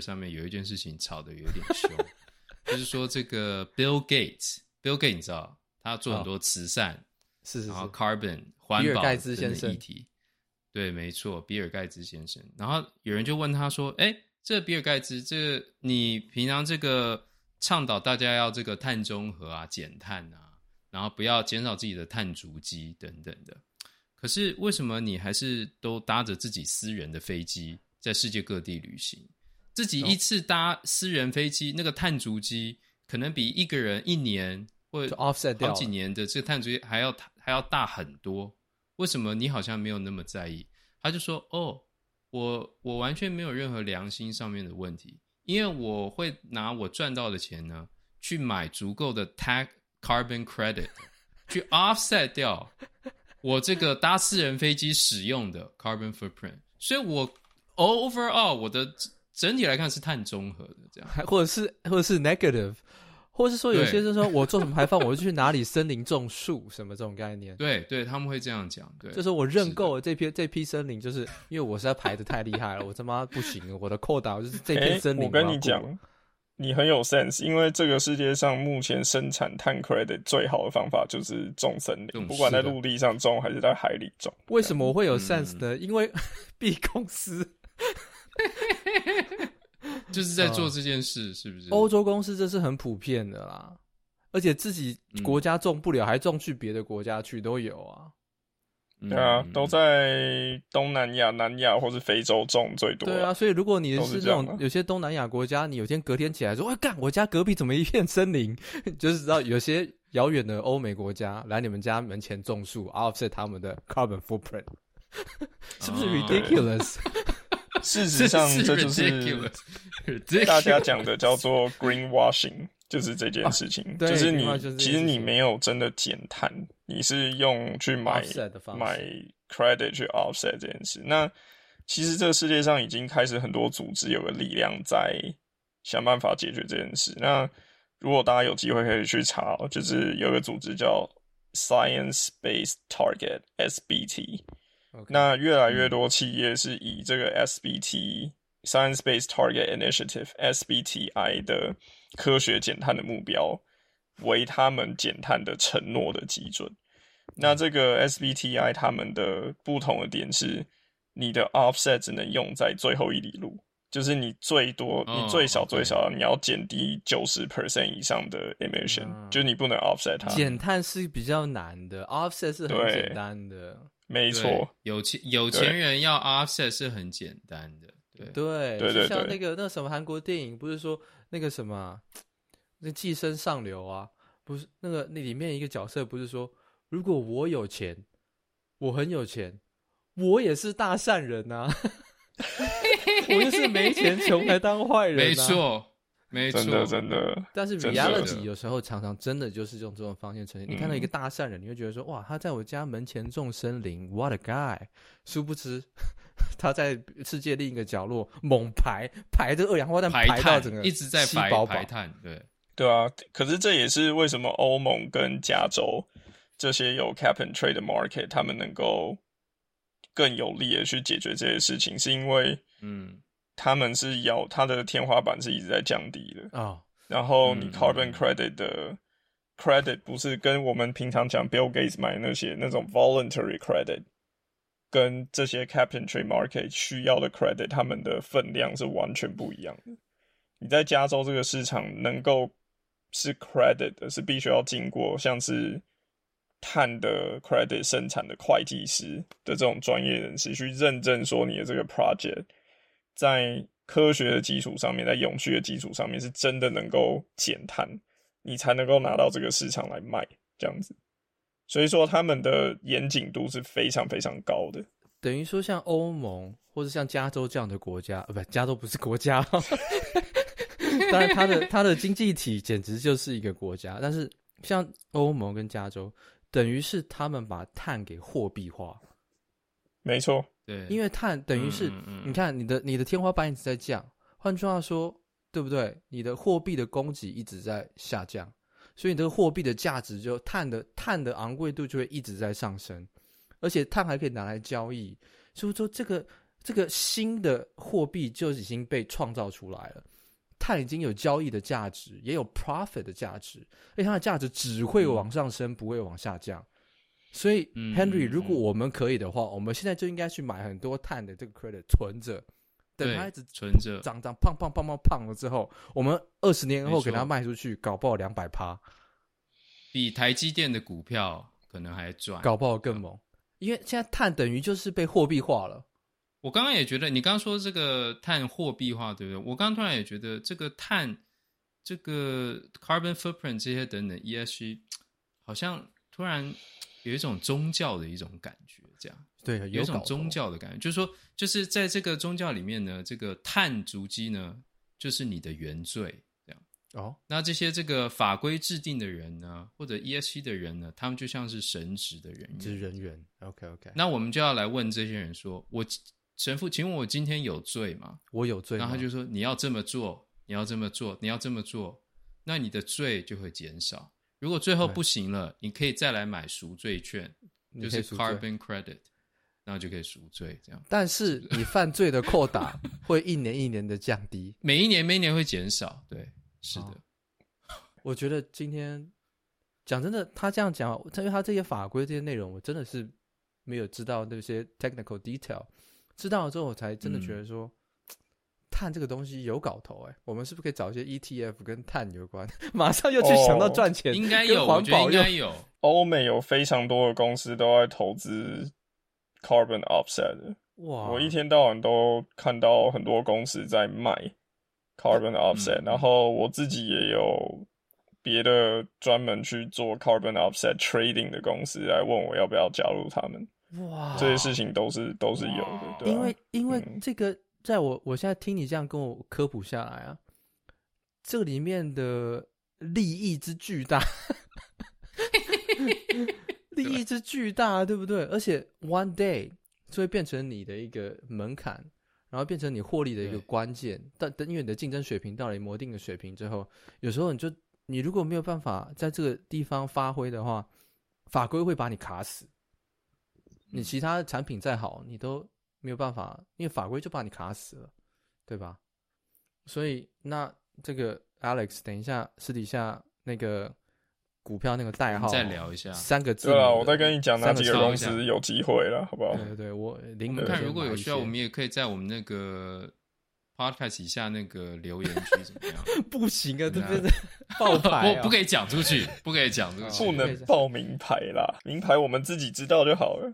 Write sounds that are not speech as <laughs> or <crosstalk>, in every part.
上面有一件事情吵得有点凶，<laughs> 就是说这个 Bill Gates，Bill Gates 你知道他做很多慈善，哦、是是是，然后 Carbon 环保的议题，对，没错，比尔盖茨先生。然后有人就问他说：“哎，这、比尔盖茨，这个、你平常这个倡导大家要这个碳中和啊，减碳啊，然后不要减少自己的碳足迹等等的。”可是为什么你还是都搭着自己私人的飞机在世界各地旅行？自己一次搭私人飞机，那个碳足迹可能比一个人一年或者 offset 好几年的这个碳足迹还要还要大很多。为什么你好像没有那么在意？他就说：“哦，我我完全没有任何良心上面的问题，因为我会拿我赚到的钱呢去买足够的 tax carbon credit 去 offset 掉。”我这个搭私人飞机使用的 carbon footprint，所以我 overall 我的整体来看是碳中和的这样，或者是或者是 negative，或者是说有些人说我做什么排放，我就去哪里森林种树什么这种概念。对对，他们会这样讲。对，就是我认购了这批这批森林，就是因为我实在排的太厉害了，我他妈不行了，我的扣打就是这片森林。我跟你讲。你很有 sense，因为这个世界上目前生产碳 credit 最好的方法就是种森林，不管在陆地上种还是在海里种。为什么我会有 sense 呢？嗯、因为 <laughs> B 公司 <laughs> 就是在做这件事，是不是？欧洲公司这是很普遍的啦，而且自己国家种不了，嗯、还种去别的国家去都有啊。对啊，都在东南亚、南亚或是非洲种最多。对啊，所以如果你是这种有些东南亚国家，你有天隔天起来说：“哎，干，我家隔壁怎么一片森林？” <laughs> 就是知道有些遥远的欧美国家来你们家门前种树，offset 他们的 carbon footprint，<laughs> 是不是 ridiculous？<laughs> 事实上，这就是 <laughs> 大家讲的叫做 <laughs> greenwashing。就是这件事情，啊、就是你其实你没有真的减碳，你是用去买买 credit 去 offset 这件事。那其实这个世界上已经开始很多组织有个力量在想办法解决这件事。那如果大家有机会可以去查，就是有个组织叫 Science Based Target SBT。那越来越多企业是以这个 SBT、嗯、Science Based Target Initiative SBTI 的。科学减碳的目标为他们减碳的承诺的基准。那这个 SBTI 他们的不同的点是，你的 offset 只能用在最后一里路，就是你最多、你最少、最少你要减低九十 percent 以上的 emission，、嗯、就是你不能 offset 它。减碳是比较难的，offset 是很简单的。没错，有钱有钱人要 offset 是很简单的。对对对对，像那个那什么韩国电影，不是说。那个什么，那寄生上流啊，不是那个那里面一个角色不是说，如果我有钱，我很有钱，我也是大善人呐、啊，<laughs> 我就是没钱穷还当坏人、啊，没错，没错，真的真的。但是 reality 有时候常常真的就是用这种方式呈现。你看到一个大善人，你会觉得说，哇，他在我家门前种森林，what a guy，殊不知。<laughs> 他在世界另一个角落猛排排着二氧化碳排到整个一直在排排碳，对对啊。可是这也是为什么欧盟跟加州这些有 cap and trade 的 market 他们能够更有力的去解决这些事情，是因为嗯，他们是要它的天花板是一直在降低的啊。哦、然后你 carbon credit 的 credit 不是跟我们平常讲 Bill Gates 买那些那种 voluntary credit。跟这些 cap and trade market 需要的 credit，他们的分量是完全不一样的。你在加州这个市场能够是 credit 的，是必须要经过像是碳的 credit 生产的会计师的这种专业人士去认证，说你的这个 project 在科学的基础上面，在永续的基础上面是真的能够减碳，你才能够拿到这个市场来卖这样子。所以说，他们的严谨度是非常非常高的。等于说，像欧盟或者像加州这样的国家，呃，不，加州不是国家。<laughs> 当然，它的它的经济体简直就是一个国家。但是，像欧盟跟加州，等于是他们把碳给货币化。没错，对，因为碳等于是，你看你的你的天花板一直在降，换句话说，对不对？你的货币的供给一直在下降。所以你这个货币的价值就碳的碳的昂贵度就会一直在上升，而且碳还可以拿来交易，所以说这个这个新的货币就已经被创造出来了。碳已经有交易的价值，也有 profit 的价值，而且它的价值只会往上升，嗯、不会往下降。所以、嗯、Henry，如果我们可以的话，我们现在就应该去买很多碳的这个 credit 存着，等它一直存着涨涨胖胖胖胖胖了之后，我们二十年后给它卖出去，搞不好两百趴，比台积电的股票可能还赚，搞不好更猛。因为现在碳等于就是被货币化了。我刚刚也觉得，你刚刚说这个碳货币化，对不对？我刚刚突然也觉得，这个碳、这个 carbon footprint 这些等等 ESG，好像突然有一种宗教的一种感觉，这样对，有，有一种宗教的感觉，就是说，就是在这个宗教里面呢，这个碳足迹呢，就是你的原罪。这样哦，那这些这个法规制定的人呢，或者 E S C 的人呢，他们就像是神职的人员，职人员。OK OK，那我们就要来问这些人说：“我神父，请问我今天有罪吗？我有罪。”然后他就说：“你要这么做，你要这么做，你要这么做，那你的罪就会减少。如果最后不行了，你可以再来买赎罪券，就是 carbon credit，然后就可以赎罪。这样，但是你犯罪的扣打 <laughs> 会一年一年的降低，每一年每一年会减少。对。”是的，我觉得今天讲真的，他这样讲，因为他这些法规这些内容，我真的是没有知道那些 technical detail。知道了之后，我才真的觉得说，嗯、碳这个东西有搞头哎。我们是不是可以找一些 ETF 跟碳有关？<laughs> 马上又去想到赚钱，应该有，环保应该有。欧美有非常多的公司都在投资 carbon offset。哇，我一天到晚都看到很多公司在卖。Carbon offset，、嗯、然后我自己也有别的专门去做 carbon offset trading 的公司来问我要不要加入他们。哇，这些事情都是都是有的，对、啊。因为因为这个，在我我现在听你这样跟我科普下来啊，这里面的利益之巨大，<laughs> 利益之巨大，对不对？而且 one day 就会变成你的一个门槛。然后变成你获利的一个关键，但等因为你的竞争水平到了某一定的水平之后，有时候你就你如果没有办法在这个地方发挥的话，法规会把你卡死。你其他的产品再好，你都没有办法，因为法规就把你卡死了，对吧？所以那这个 Alex，等一下私底下那个。股票那个代号，再聊一下三个字。对啊，我再跟你讲哪几个公司有机会了，好不好？对对对，我我们看如果有需要，我们也可以在我们那个 podcast 以下那个留言区怎么样？<laughs> 不行啊，对 <laughs> 不对爆牌，我不可以讲出去，不可以讲出去，不能报名牌啦，名牌我们自己知道就好了。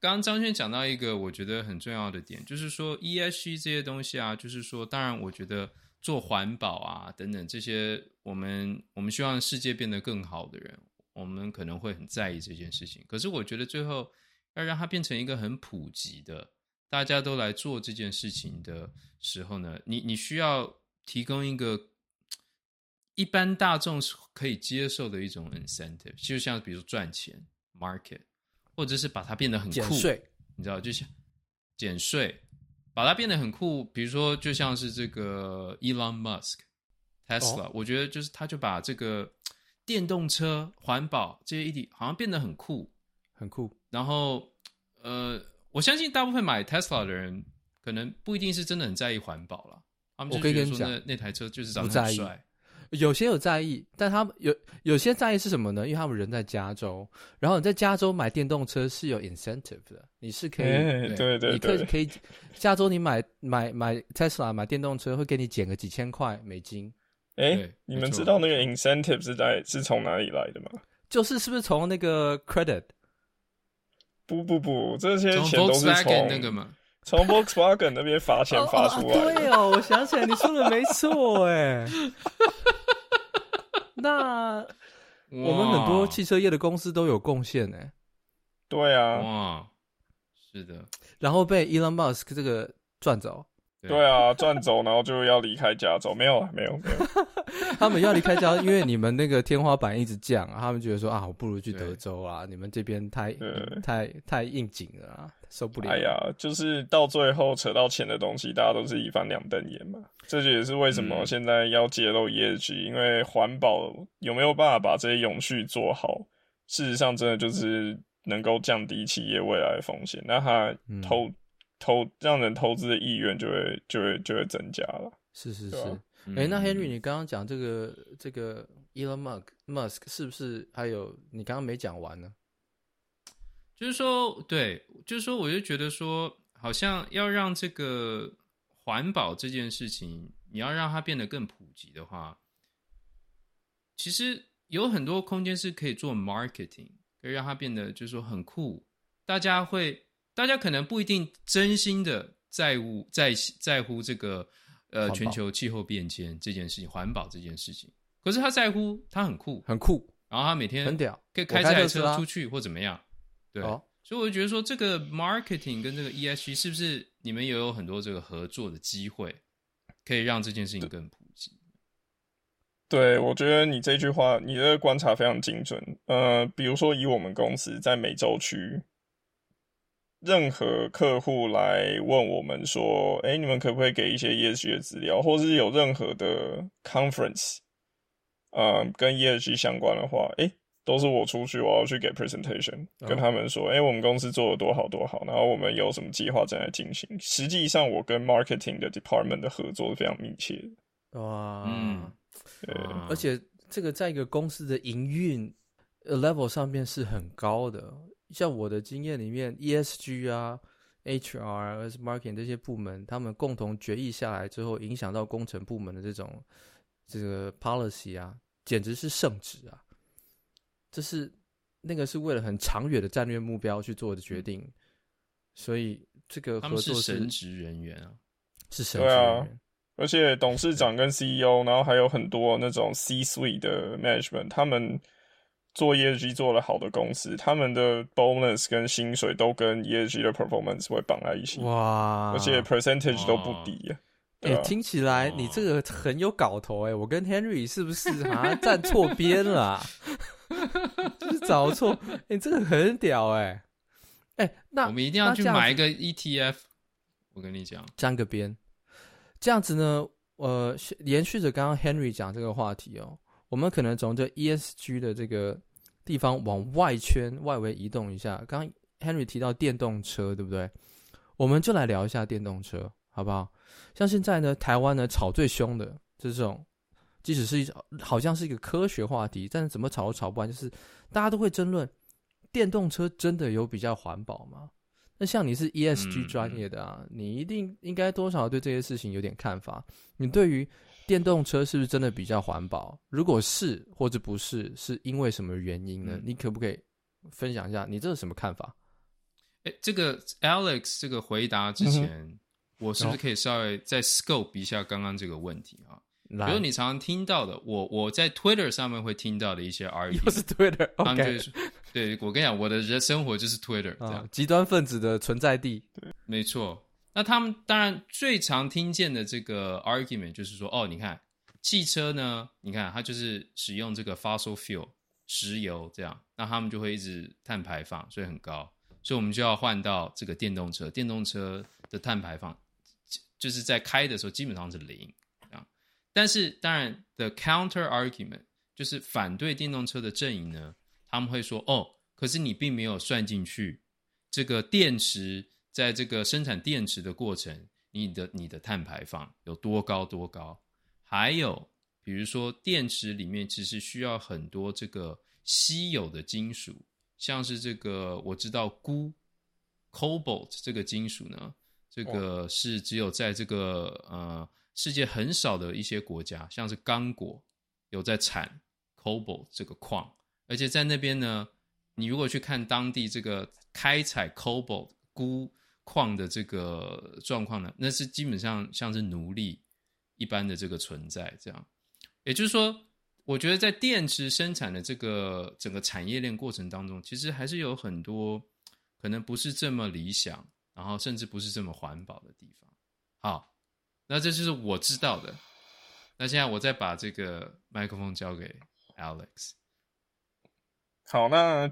刚刚张轩讲到一个我觉得很重要的点，就是说 ESG 这些东西啊，就是说，当然我觉得。做环保啊，等等这些，我们我们希望世界变得更好的人，我们可能会很在意这件事情。可是我觉得最后要让它变成一个很普及的，大家都来做这件事情的时候呢，你你需要提供一个一般大众可以接受的一种 incentive，就像比如赚钱 market，或者是把它变得很酷，你知道，就像减税。把它变得很酷，比如说，就像是这个 Elon Musk Tesla，哦，我觉得就是他就把这个电动车、环保这些议题好像变得很酷，很酷。然后，呃，我相信大部分买 Tesla 的人，可能不一定是真的很在意环保了，他们就觉得说那那台车就是长得很帅。有些有在意，但他们有有些在意是什么呢？因为他们人在加州，然后你在加州买电动车是有 incentive 的，你是可以，欸、对对对，你可以可以，加州你买买买 Tesla 买电动车会给你减个几千块美金。哎、欸，你们知道那个 incentive 是在是从哪里来的吗？就是是不是从那个 credit？不不不，这些钱都是从那个吗？从 Volkswagen 那边罚钱罚出来。对哦，我想起来，你说的没错哎。<laughs> 那我们很多汽车业的公司都有贡献呢。对啊，哇，是的，然后被 Elon Musk 这个赚走。对啊，赚走，然后就要离开加州。没有啊，没有，没有。<laughs> 他们要离开加州，因为你们那个天花板一直降啊。他们觉得说啊，我不如去德州啊，你们这边太太太应景了啊，受不了。哎呀，就是到最后扯到钱的东西，大家都是一翻两瞪眼嘛。这就也是为什么现在要揭露 ESG，因为环保有没有办法把这些永续做好，事实上真的就是能够降低企业未来的风险。那他投。投让人投资的意愿就会就会就会增加了。是是是，哎、那 Henry，你刚刚讲这个这个 Elon Musk Musk 是不是还有你刚刚没讲完呢？就是说，对，就是说，我就觉得说，好像要让这个环保这件事情，你要让它变得更普及的话，其实有很多空间是可以做 marketing，可以让它变得就是说很酷，大家会，大家可能不一定真心的在乎在在乎这个呃全球气候变迁这件事情，环保这件事情，可是他在乎，他很酷，很酷，然后他每天很屌，可以开这台车出去或怎么样。对，哦、所以我就觉得说，这个 marketing 跟这个 ESG 是不是你们也有很多这个合作的机会，可以让这件事情更普及？对，我觉得你这句话，你的观察非常精准。呃，比如说以我们公司在美洲区，任何客户来问我们说，哎，你们可不可以给一些 ESG 的资料，或是有任何的 conference，呃，跟 ESG 相关的话，哎。都是我出去，我要去给 presentation，跟他们说，哎、欸，我们公司做的多好多好，然后我们有什么计划正在进行。实际上，我跟 marketing 的 department 的合作是非常密切的。哇，嗯，对，而且这个在一个公司的营运 level 上面是很高的。像我的经验里面，ESG 啊、HR、marketing 这些部门，他们共同决议下来之后，影响到工程部门的这种这个 policy 啊，简直是圣旨啊。这是那个是为了很长远的战略目标去做的决定，所以这个合作是，是神职人员啊，是神职人员。对啊，而且董事长跟 CEO，然后还有很多那种 C-suite 的 management，他们做 ESG 做了好的公司，他们的 bonus 跟薪水都跟 ESG 的 performance 会绑在一起。哇！而且 percentage 都不低啊。哎、欸，听起来你这个很有搞头哎、欸！我跟 Henry 是不是好像站错边了、啊？<laughs> 就是找错？哎、欸，这个很屌哎、欸！哎、欸，那我们一定要去买一个 ETF。我跟你讲，沾个边。这样子呢，呃，延续着刚刚 Henry 讲这个话题哦，我们可能从这 ESG 的这个地方往外圈外围移动一下。刚刚 Henry 提到电动车，对不对？我们就来聊一下电动车，好不好？像现在呢，台湾呢炒最凶的就是这种，即使是一好像是一个科学话题，但是怎么吵都吵不完，就是大家都会争论电动车真的有比较环保吗？那像你是 ESG 专业的啊，嗯、你一定应该多少对这些事情有点看法。你对于电动车是不是真的比较环保？如果是或者不是，是因为什么原因呢？嗯、你可不可以分享一下你这是什么看法？哎，这个 Alex 这个回答之前。嗯我是不是可以稍微再 scope 一下刚刚这个问题啊？比如你常常听到的，我我在 Twitter 上面会听到的一些 <laughs> argument，又是 Twitter，他们就是说，对，我跟你讲，我的人生活就是 Twitter，这样极端分子的存在地。对，没错。那他们当然最常听见的这个 argument 就是说，哦，你看汽车呢，你看它就是使用这个 fossil fuel 石油这样，那他们就会一直碳排放，所以很高，所以我们就要换到这个电动车，电动车的碳排放。就是在开的时候基本上是零啊，但是当然，the counter argument 就是反对电动车的阵营呢，他们会说哦，可是你并没有算进去这个电池在这个生产电池的过程，你的你的碳排放有多高多高？还有比如说电池里面其实需要很多这个稀有的金属，像是这个我知道钴 cobalt 这个金属呢。这个是只有在这个呃世界很少的一些国家，像是刚果有在产 cobalt 这个矿，而且在那边呢，你如果去看当地这个开采 cobalt 鈷矿的这个状况呢，那是基本上像是奴隶一般的这个存在。这样，也就是说，我觉得在电池生产的这个整个产业链过程当中，其实还是有很多可能不是这么理想。然后甚至不是这么环保的地方。好，那这就是我知道的。那现在我再把这个麦克风交给 Alex。好，那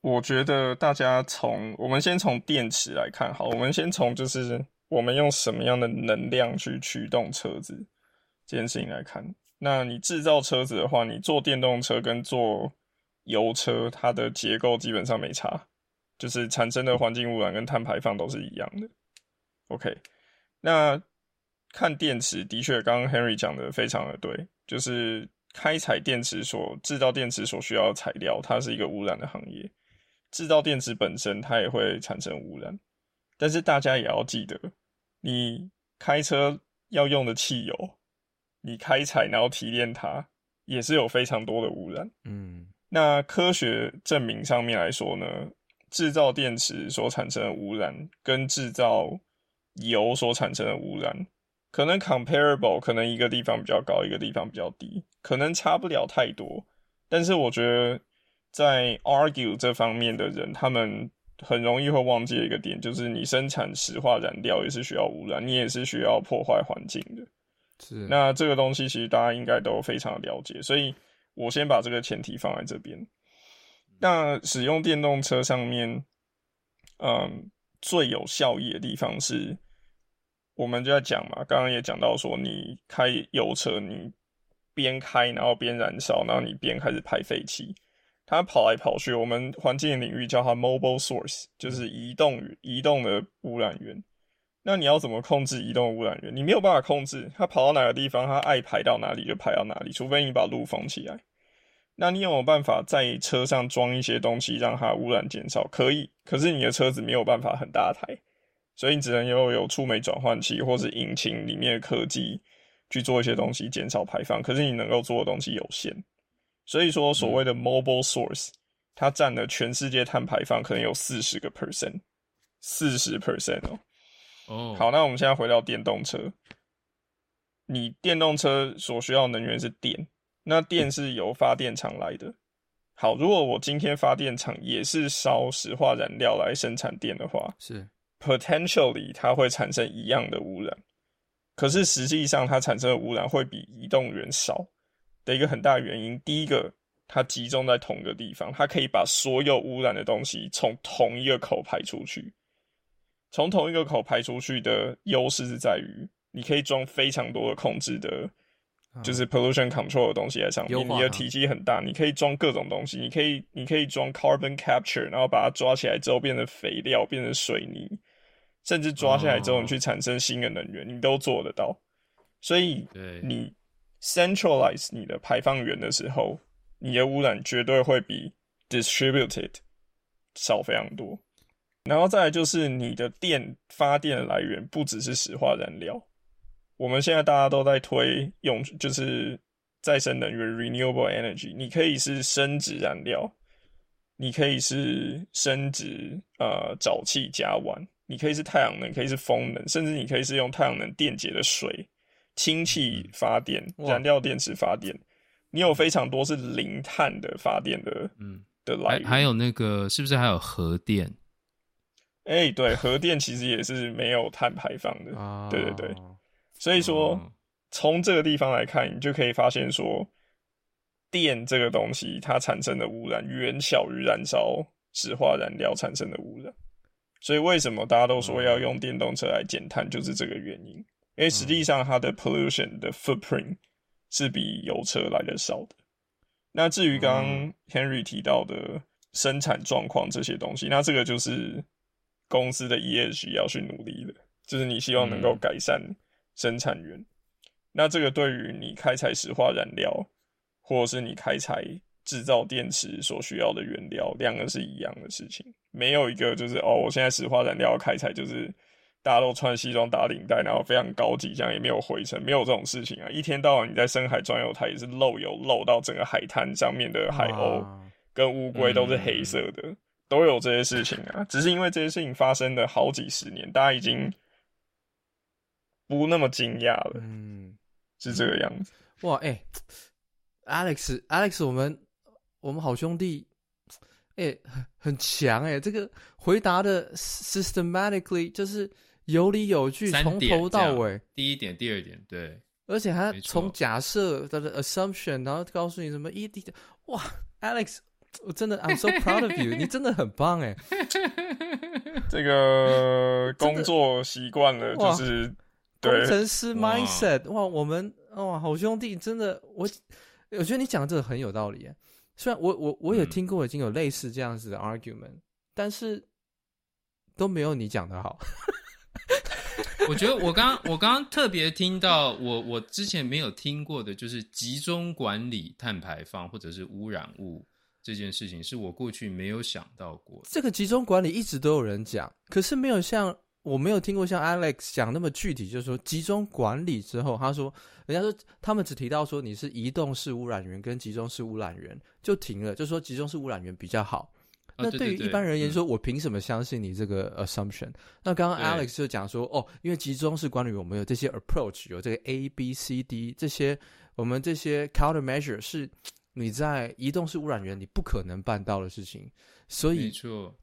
我觉得大家从我们先从电池来看，好，我们先从就是我们用什么样的能量去驱动车子这件事情来看。那你制造车子的话，你做电动车跟做油车，它的结构基本上没差。就是产生的环境污染跟碳排放都是一样的，OK，那看电池的确，刚刚 Henry 讲的非常的对，就是开采电池所制造电池所需要的材料，它是一个污染的行业。制造电池本身，它也会产生污染。但是大家也要记得，你开车要用的汽油，你开采然后提炼它，也是有非常多的污染。嗯，那科学证明上面来说呢，制造电池所产生的污染，跟制造油所产生的污染，可能 comparable，可能一个地方比较高，一个地方比较低，可能差不了太多。但是我觉得，在 argue 这方面的人，他们。很容易会忘记一个点，就是你生产石化燃料也是需要污染，你也是需要破坏环境的。是，那这个东西其实大家应该都非常了解，所以我先把这个前提放在这边。那使用电动车上面，嗯，最有效益的地方是，我们就在讲嘛，刚刚也讲到说，你开油车，你边开然后边燃烧，然后你边开始排废气。它跑来跑去，我们环境领域叫它 mobile source，就是移动移动的污染源。那你要怎么控制移动污染源？你没有办法控制，它跑到哪个地方，它爱排到哪里就排到哪里，除非你把路封起来。那你有没有办法在车上装一些东西，让它污染减少？可以，可是你的车子没有办法很大台，所以你只能有有触媒转换器或是引擎里面的科技去做一些东西减少排放。可是你能够做的东西有限。所以说，所谓的 mobile source，它占了全世界碳排放可能有四十个 percent，四十 percent 哦。哦，好，那我们现在回到电动车，你电动车所需要的能源是电，那电是由发电厂来的。好，如果我今天发电厂也是烧石化燃料来生产电的话，是 potentially 它会产生一样的污染，可是实际上它产生的污染会比移动源少。的一个很大原因，第一个，它集中在同一个地方，它可以把所有污染的东西从同一个口排出去。从同一个口排出去的优势是在于，你可以装非常多的控制的，就是 pollution control 的东西在上面。你的体积很大，你可以装各种东西，你可以你可以装 carbon capture，然后把它抓起来之后变成肥料，变成水泥，甚至抓下来之后你去产生新的能源，你都做得到。所以，你。centralize 你的排放源的时候，你的污染绝对会比 distributed 少非常多。然后再来就是你的电发电的来源不只是石化燃料，我们现在大家都在推用就是再生能源 renewable energy，你可以是生质燃料，你可以是生质呃沼气甲烷，你可以是太阳能，可以是风能，甚至你可以是用太阳能电解的水。氢气发电、燃料电池发电，你有非常多是零碳的发电的，嗯，的来源。还有那个是不是还有核电？哎、欸，对，核电其实也是没有碳排放的。对对对，所以说从这个地方来看，你就可以发现说，电这个东西它产生的污染远小于燃烧石化燃料产生的污染。所以为什么大家都说要用电动车来减碳，就是这个原因。因为实际上它的 pollution 的 footprint 是比油车来的少的。那至于刚刚 Henry 提到的生产状况这些东西，那这个就是公司的 ESG 要去努力的，就是你希望能够改善生产源。那这个对于你开采石化燃料，或者是你开采制造电池所需要的原料，两个是一样的事情。没有一个就是哦，我现在石化燃料开采就是。大家都穿西装打领带，然后非常高级，这样也没有灰尘，没有这种事情啊！一天到晚你在深海装油它，也是漏油漏到整个海滩上面的海鸥跟乌龟都是黑色的，嗯、都有这些事情啊！只是因为这些事情发生了好几十年，大家已经不那么惊讶了。嗯，是这个样子。哇，哎、欸、，Alex，Alex，我们我们好兄弟，哎、欸，很很强哎、欸，这个回答的 systematically 就是。有理有据，从头到尾。第一点，第二点，对，而且还从假设他的 assumption，然后告诉你什么一滴的，哇，Alex，我真的 I'm so proud of you，你真的很棒哎。<laughs> 这个 <laughs> 工作习惯了，就是工程师 mindset，哇，我们哇好兄弟，真的，我我觉得你讲的这个很有道理。虽然我我我也听过已经有类似这样子的 argument，、嗯、但是都没有你讲的好。<laughs> 我觉得我刚我刚刚特别听到我我之前没有听过的，就是集中管理碳排放或者是污染物这件事情，是我过去没有想到过。这个集中管理一直都有人讲，可是没有像我没有听过像 Alex 讲那么具体，就是说集中管理之后，他说人家说他们只提到说你是移动式污染源跟集中式污染源就停了，就说集中式污染源比较好。那对于一般人而言，说我凭什么相信你这个 assumption？、嗯、那刚刚 Alex 就讲说，哦，因为集中式管理，我们有这些 approach，有这个 A、B、C、D 这些，我们这些 countermeasure 是你在移动式污染源你不可能办到的事情，所以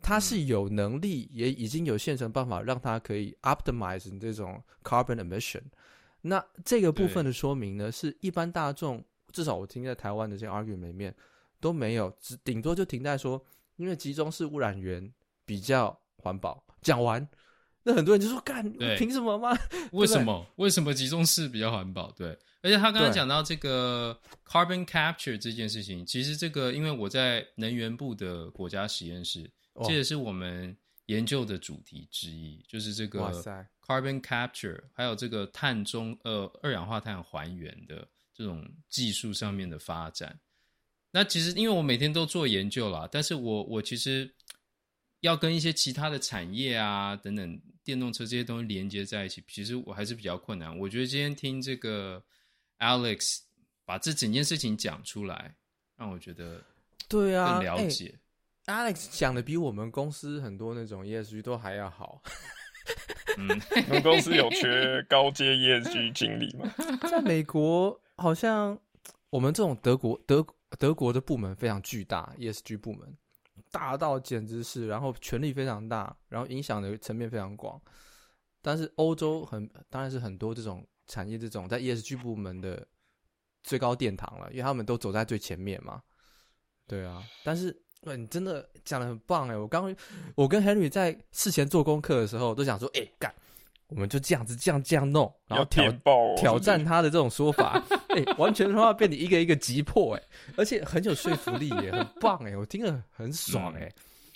它是有能力，也已经有现成办法让它可以 optimize 你这种 carbon emission。那这个部分的说明呢，是一般大众至少我听在台湾的这些 argument 里面都没有，只顶多就停在说。因为集中式污染源比较环保，讲完，那很多人就说：“干，凭什么吗？<laughs> 为什么？为什么集中式比较环保？”对，而且他刚刚讲到这个 carbon capture 这件事情，其实这个因为我在能源部的国家实验室，这也是我们研究的主题之一，就是这个 carbon capture，还有这个碳中呃二氧化碳还原的这种技术上面的发展。那其实，因为我每天都做研究啦，但是我我其实要跟一些其他的产业啊等等电动车这些东西连接在一起，其实我还是比较困难。我觉得今天听这个 Alex 把这整件事情讲出来，让我觉得对啊，更了解。啊欸、Alex 讲的比我们公司很多那种 ESG 都还要好。<laughs> 嗯，你们公司有缺高阶 ESG 经理吗？<laughs> 在美国，好像我们这种德国德。德国的部门非常巨大，ESG 部门大到简直是，然后权力非常大，然后影响的层面非常广。但是欧洲很当然是很多这种产业，这种在 ESG 部门的最高殿堂了，因为他们都走在最前面嘛。对啊，但是你真的讲的很棒哎！我刚我跟 Henry 在事前做功课的时候都想说，哎干。我们就这样子，这样这样弄，然后挑挑战他的这种说法，<laughs> 哎、欸，完全的话被你一个一个击破，哎，而且很有说服力，耶，很棒，哎，我听了很爽，哎、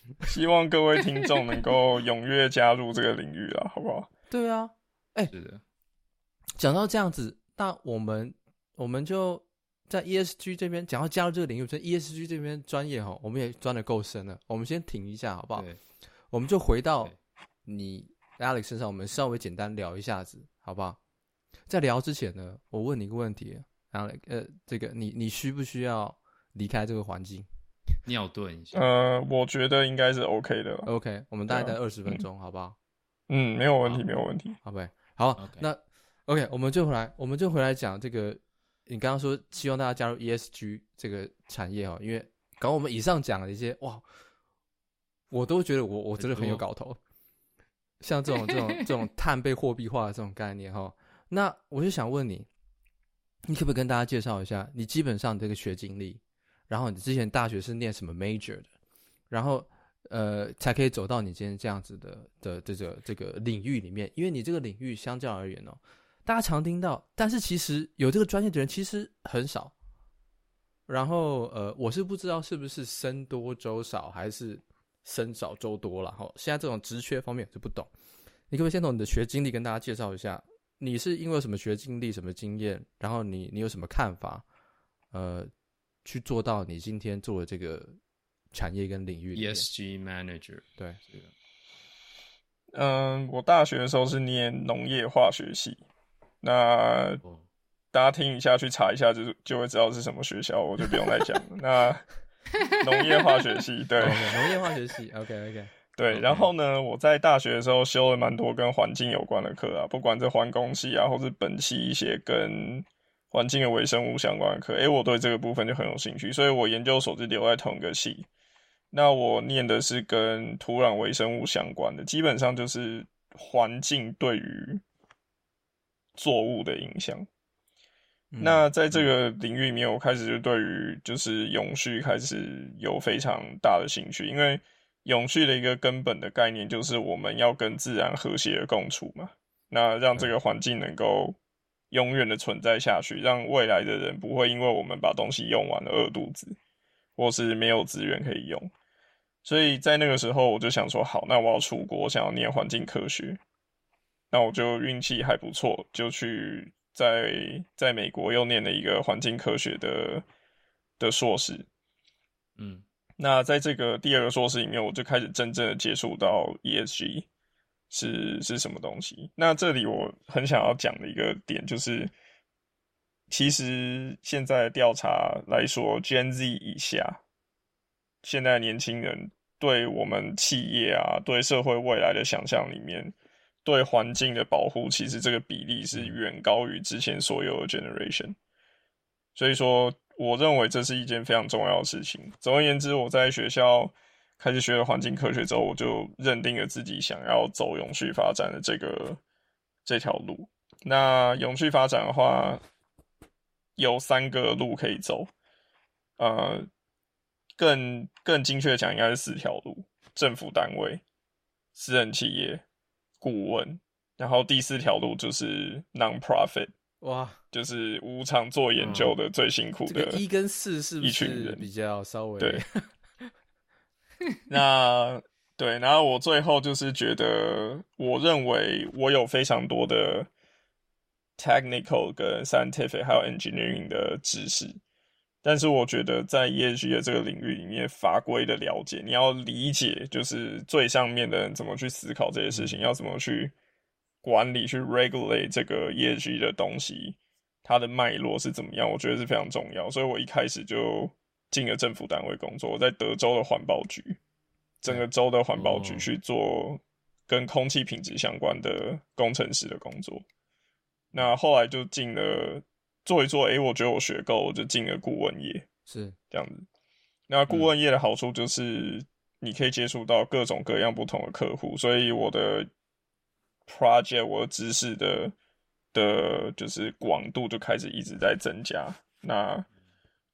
嗯。<laughs> 希望各位听众能够踊跃加入这个领域啊，好不好？<laughs> 对啊，哎、欸，是的。讲到这样子，那我们我们就在 ESG 这边讲到加入这个领域，在 ESG 这边专业哈，我们也钻的够深了，我们先停一下，好不好？我们就回到你。Alex 身上，我们稍微简单聊一下子，好不好？在聊之前呢，我问你一个问题，Alex，呃，这个你你需不需要离开这个环境？尿遁一下？呃，我觉得应该是 OK 的。OK，我们大概待二十分钟，好不好？嗯，没有问题，没有问题。好，OK，好，okay. 那 OK，我们就回来，我们就回来讲这个。你刚刚说希望大家加入 ESG 这个产业哦，因为刚刚我们以上讲的一些，哇，我都觉得我我真的很有搞头。像这种这种这种 <laughs> 碳被货币化的这种概念哈，那我就想问你，你可不可以跟大家介绍一下你基本上这个学经历，然后你之前大学是念什么 major 的，然后呃才可以走到你今天这样子的的这个这个领域里面？因为你这个领域相较而言哦，大家常听到，但是其实有这个专业的人其实很少。然后呃，我是不知道是不是僧多粥少还是。僧少粥多了哈，现在这种职缺方面就不懂，你可不可以先从你的学经历跟大家介绍一下？你是因为什么学经历、什么经验，然后你你有什么看法？呃，去做到你今天做的这个产业跟领域？ESG manager，对，这个。嗯，我大学的时候是念农业化学系，那大家听一下，去查一下，就就会知道是什么学校，我就不用再讲了。那。<laughs> 农业化学系，<laughs> 对，农、业化学系，OK OK，对。然后呢，我在大学的时候修了蛮多跟环境有关的课啊，不管是环工系啊，或是本系一些跟环境的微生物相关的课，诶，我对这个部分就很有兴趣，所以我研究所就留在同一个系。那我念的是跟土壤微生物相关的，基本上就是环境对于作物的影响。那在这个领域里面，我开始就对于就是永续开始有非常大的兴趣，因为永续的一个根本的概念就是我们要跟自然和谐的共处嘛，那让这个环境能够永远的存在下去，让未来的人不会因为我们把东西用完了饿肚子，或是没有资源可以用。所以在那个时候，我就想说，好，那我要出国，我想要念环境科学。那我就运气还不错，就去在在美国又念了一个环境科学的的硕士。嗯，那在这个第二个硕士里面，我就开始真正的接触到 ESG 是是什么东西。那这里我很想要讲的一个点就是，其实现在调查来说，Gen Z 以下，现在年轻人对我们企业啊，对社会未来的想象里面。对环境的保护，其实这个比例是远高于之前所有的 generation，所以说，我认为这是一件非常重要的事情。总而言之，我在学校开始学了环境科学之后，我就认定了自己想要走永续发展的这个这条路。那永续发展的话，有三个路可以走，呃，更更精确的讲，应该是四条路：政府单位、私人企业。顾问，然后第四条路就是 non-profit，哇，就是无偿做研究的最辛苦的。一跟四是一群人比较稍微对。<laughs> 那对，然后我最后就是觉得，我认为我有非常多的 technical 跟 scientific 还有 engineering 的知识。但是我觉得，在 ESG 的这个领域里面，法规的了解，你要理解，就是最上面的人怎么去思考这些事情，要怎么去管理、去 regulate 这个 ESG 的东西，它的脉络是怎么样？我觉得是非常重要。所以我一开始就进了政府单位工作，我在德州的环保局，整个州的环保局去做跟空气品质相关的工程师的工作。那后来就进了。做一做，哎、欸，我觉得我学够，我就进了顾问业，是这样子。那顾问业的好处就是，你可以接触到各种各样不同的客户，所以我的 project，我的知识的的，就是广度就开始一直在增加。那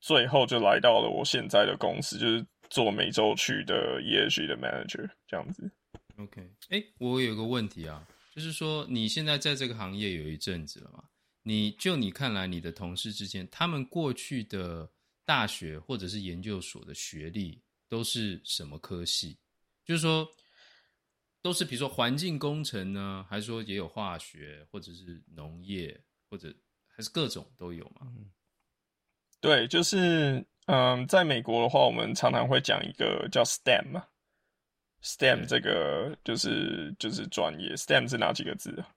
最后就来到了我现在的公司，就是做美洲区的 ESG 的 manager，这样子。OK，哎、欸，我有个问题啊，就是说你现在在这个行业有一阵子了吗？你就你看来，你的同事之间，他们过去的大学或者是研究所的学历都是什么科系？就是说，都是比如说环境工程呢，还是说也有化学，或者是农业，或者还是各种都有吗？对，就是嗯，在美国的话，我们常常会讲一个叫 STEM 嘛，STEM 这个就是就是专业，STEM 是哪几个字啊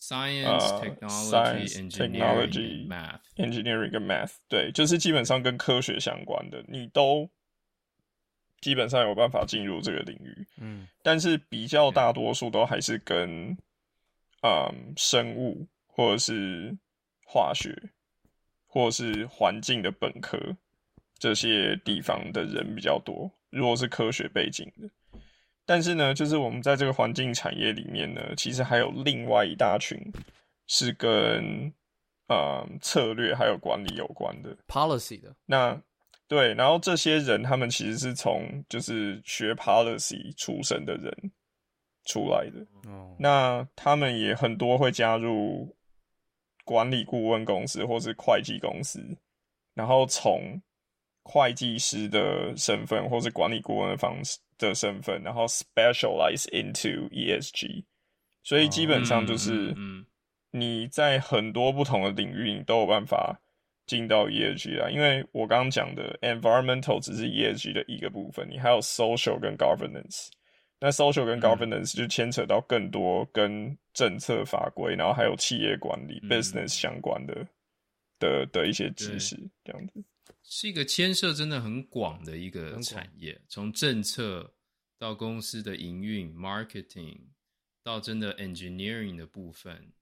？Science, technology, uh, engineering, math, engineering 跟 math，对，就是基本上跟科学相关的，你都基本上有办法进入这个领域。嗯，但是比较大多数都还是跟嗯生物或者是化学或者是环境的本科这些地方的人比较多。如果是科学背景的。但是呢，就是我们在这个环境产业里面呢，其实还有另外一大群是跟呃策略还有管理有关的 policy 的。那对，然后这些人他们其实是从就是学 policy 出身的人出来的。哦，那他们也很多会加入管理顾问公司或是会计公司，然后从会计师的身份或是管理顾问的方式。的身份，然后 specialize into ESG，所以基本上就是你在很多不同的领域，你都有办法进到 ESG 啦。因为我刚刚讲的 environmental 只是 ESG 的一个部分，你还有 social 跟 governance。那 social 跟 governance 就牵扯到更多跟政策法规，然后还有企业管理 business 相关的的的一些知识，这样子。是一个牵涉真的很广的一个产业，从政策到公司的营运、marketing，到真的 engineering 的部分，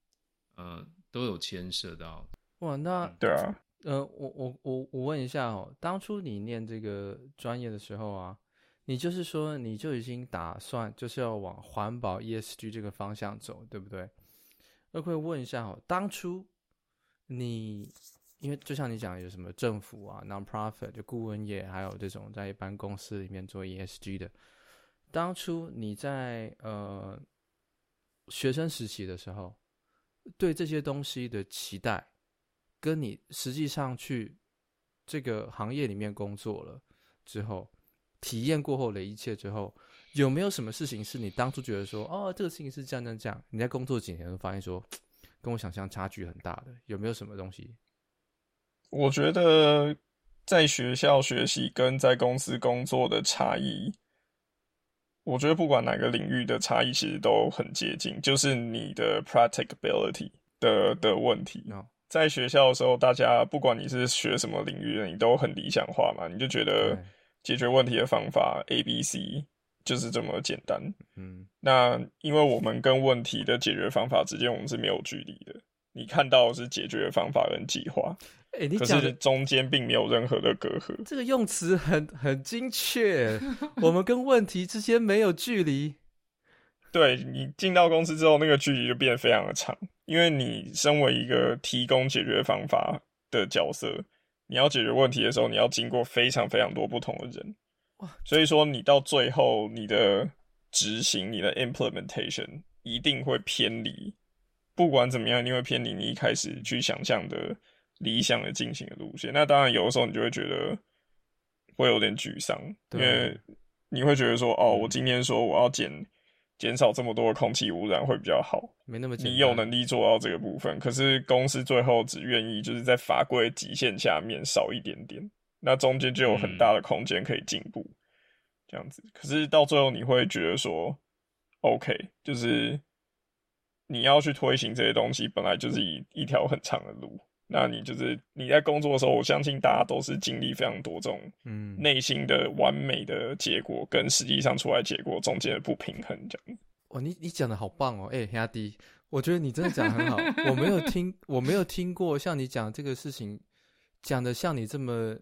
呃，都有牵涉到。哇，那对啊，呃，我我我我问一下哦，当初你念这个专业的时候啊，你就是说你就已经打算就是要往环保 ESG 这个方向走，对不对？那可以问一下哦，当初你。因为就像你讲，有什么政府啊、non-profit 就顾问业，还有这种在一般公司里面做 ESG 的。当初你在呃学生时期的时候，对这些东西的期待，跟你实际上去这个行业里面工作了之后，体验过后的一切之后，有没有什么事情是你当初觉得说，哦，这个事情是这样这样这样，你在工作几年发现说，<tsk> 跟我想象差距很大的，有没有什么东西？我觉得在学校学习跟在公司工作的差异，我觉得不管哪个领域的差异，其实都很接近，就是你的 practicability 的的问题。No. 在学校的时候，大家不管你是学什么领域的，你都很理想化嘛，你就觉得解决问题的方法 A、B、C。就是这么简单。嗯，那因为我们跟问题的解决方法之间，我们是没有距离的。你看到的是解决的方法跟计划，哎，你讲的中间并没有任何的隔阂。这个用词很很精确。我们跟问题之间没有距离。对，你进到公司之后，那个距离就变得非常的长，因为你身为一个提供解决方法的角色，你要解决问题的时候，你要经过非常非常多不同的人。所以说，你到最后，你的执行、你的 implementation 一定会偏离。不管怎么样，一定会偏离你一开始去想象的理想的进行的路线。那当然，有的时候你就会觉得会有点沮丧，因为你会觉得说，哦，我今天说我要减减少这么多的空气污染会比较好，没那么你有能力做到这个部分，可是公司最后只愿意就是在法规极限下面少一点点。那中间就有很大的空间可以进步，嗯，这样子。可是到最后你会觉得说，OK，就是你要去推行这些东西，本来就是一一条很长的路。那你就是你在工作的时候，我相信大家都是经历非常多这种，嗯，内心的完美的结果跟实际上出来结果中间的不平衡，这样。哦，你你讲的好棒哦，哎，兄弟，我觉得你真的讲的很好。我没有听，我没有听过像你讲这个事情讲的像你这么。